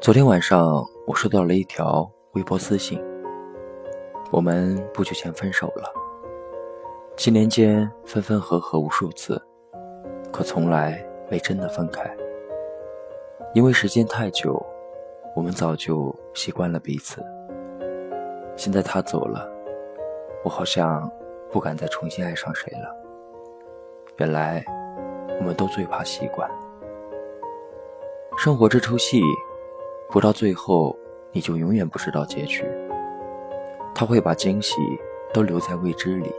昨天晚上我收到了一条微博私信，我们不久前分手了，七年间分分合合无数次，可从来没真的分开。因为时间太久，我们早就习惯了彼此。现在他走了，我好像不敢再重新爱上谁了。原来，我们都最怕习惯。生活这出戏，不到最后，你就永远不知道结局。他会把惊喜都留在未知里。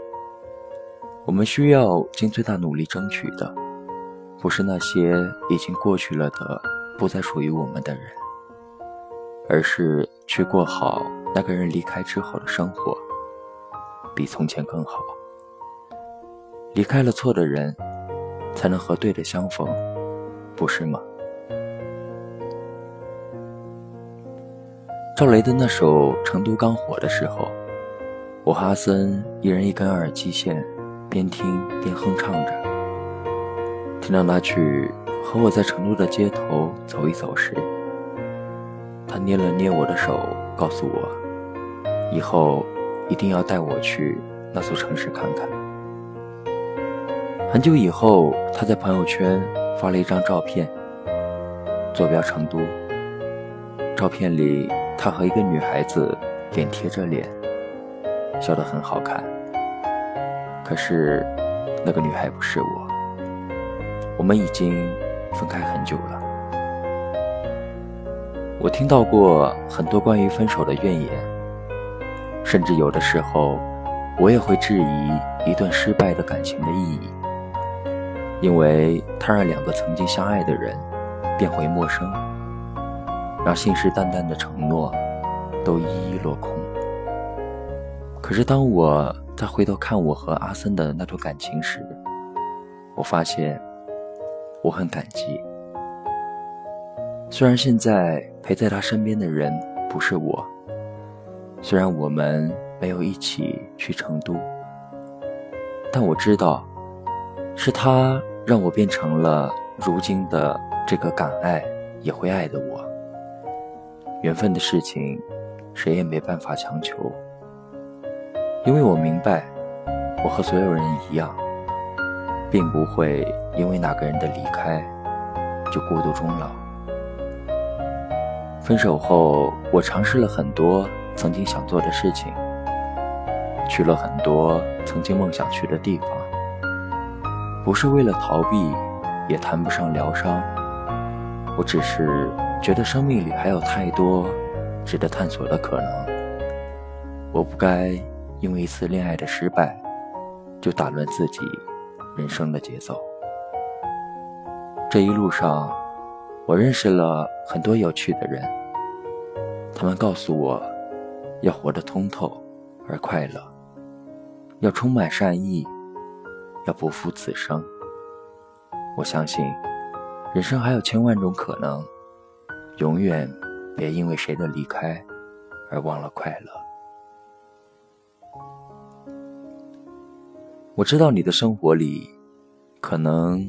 我们需要尽最大努力争取的，不是那些已经过去了的、不再属于我们的人，而是去过好那个人离开之后的生活，比从前更好。离开了错的人，才能和对的相逢，不是吗？赵雷的那首《成都》刚火的时候，我和阿森一人一根耳机线，边听边哼唱着。听到那句“和我在成都的街头走一走”时，他捏了捏我的手，告诉我，以后一定要带我去那座城市看看。很久以后，他在朋友圈发了一张照片，坐标成都。照片里，他和一个女孩子脸贴着脸，笑得很好看。可是，那个女孩不是我。我们已经分开很久了。我听到过很多关于分手的怨言，甚至有的时候，我也会质疑一段失败的感情的意义。因为他让两个曾经相爱的人变回陌生，让信誓旦旦的承诺都一一落空。可是当我再回头看我和阿森的那段感情时，我发现我很感激。虽然现在陪在他身边的人不是我，虽然我们没有一起去成都，但我知道。是他让我变成了如今的这个敢爱也会爱的我。缘分的事情，谁也没办法强求。因为我明白，我和所有人一样，并不会因为哪个人的离开就孤独终老。分手后，我尝试了很多曾经想做的事情，去了很多曾经梦想去的地方。不是为了逃避，也谈不上疗伤。我只是觉得生命里还有太多值得探索的可能。我不该因为一次恋爱的失败，就打乱自己人生的节奏。这一路上，我认识了很多有趣的人。他们告诉我，要活得通透而快乐，要充满善意。要不负此生，我相信人生还有千万种可能，永远别因为谁的离开而忘了快乐。我知道你的生活里可能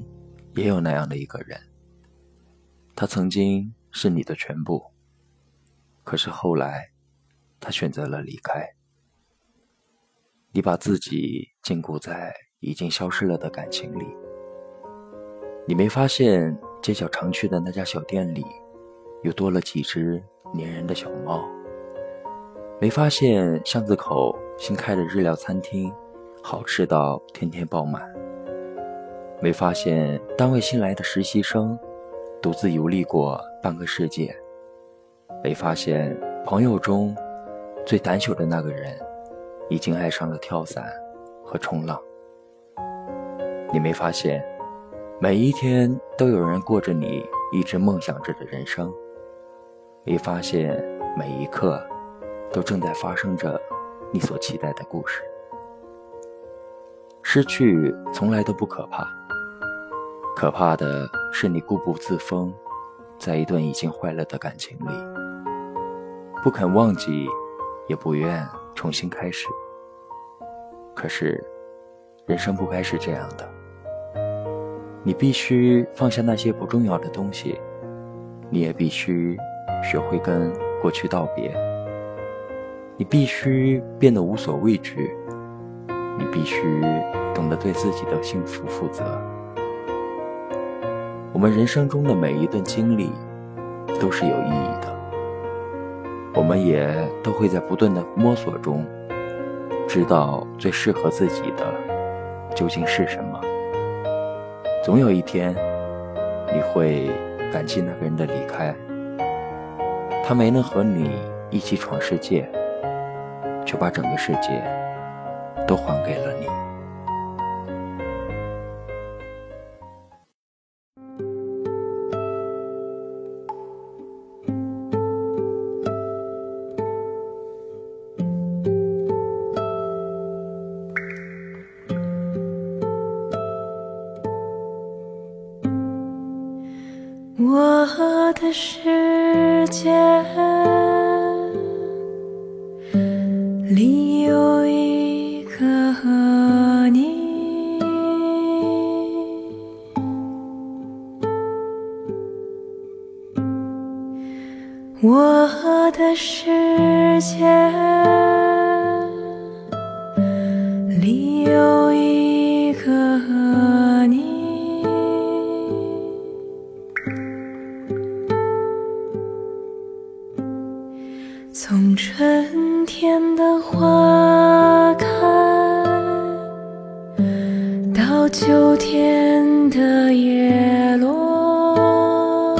也有那样的一个人，他曾经是你的全部，可是后来他选择了离开，你把自己禁锢在。已经消失了的感情里，你没发现街角常去的那家小店里，又多了几只粘人的小猫？没发现巷子口新开的日料餐厅，好吃到天天爆满？没发现单位新来的实习生，独自游历过半个世界？没发现朋友中最胆小的那个人，已经爱上了跳伞和冲浪？你没发现，每一天都有人过着你一直梦想着的人生。没发现，每一刻都正在发生着你所期待的故事。失去从来都不可怕，可怕的是你固步自封，在一段已经坏了的感情里，不肯忘记，也不愿重新开始。可是，人生不该是这样的。你必须放下那些不重要的东西，你也必须学会跟过去道别。你必须变得无所畏惧，你必须懂得对自己的幸福负责。我们人生中的每一段经历都是有意义的，我们也都会在不断的摸索中，知道最适合自己的究竟是什么。总有一天，你会感激那个人的离开，他没能和你一起闯世界，却把整个世界都还给了你。我的世界里有一个你，我的世界。从春天的花开到秋天的叶落，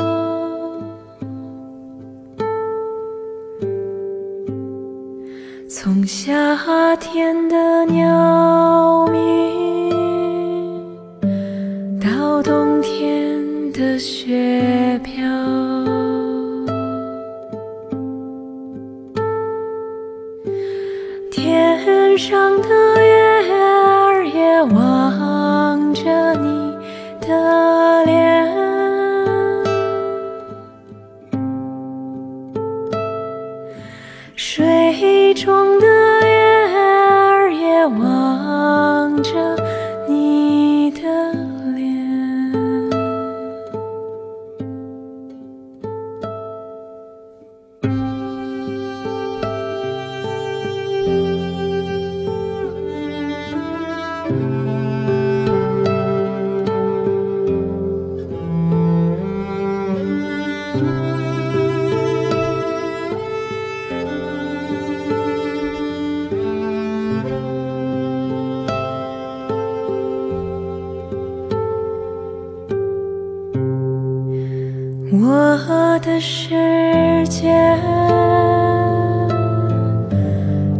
从夏天的鸟鸣到冬天的雪飘。上的月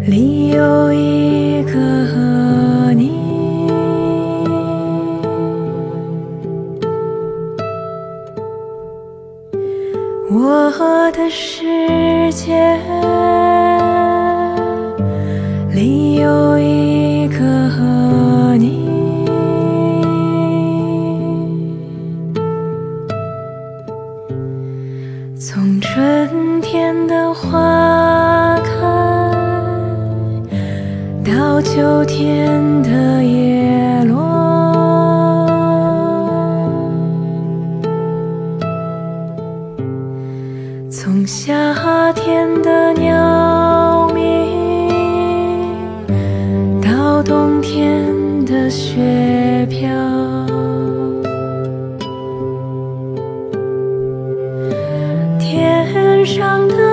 里有一个天的叶落，从夏天的鸟鸣到冬天的雪飘。天上的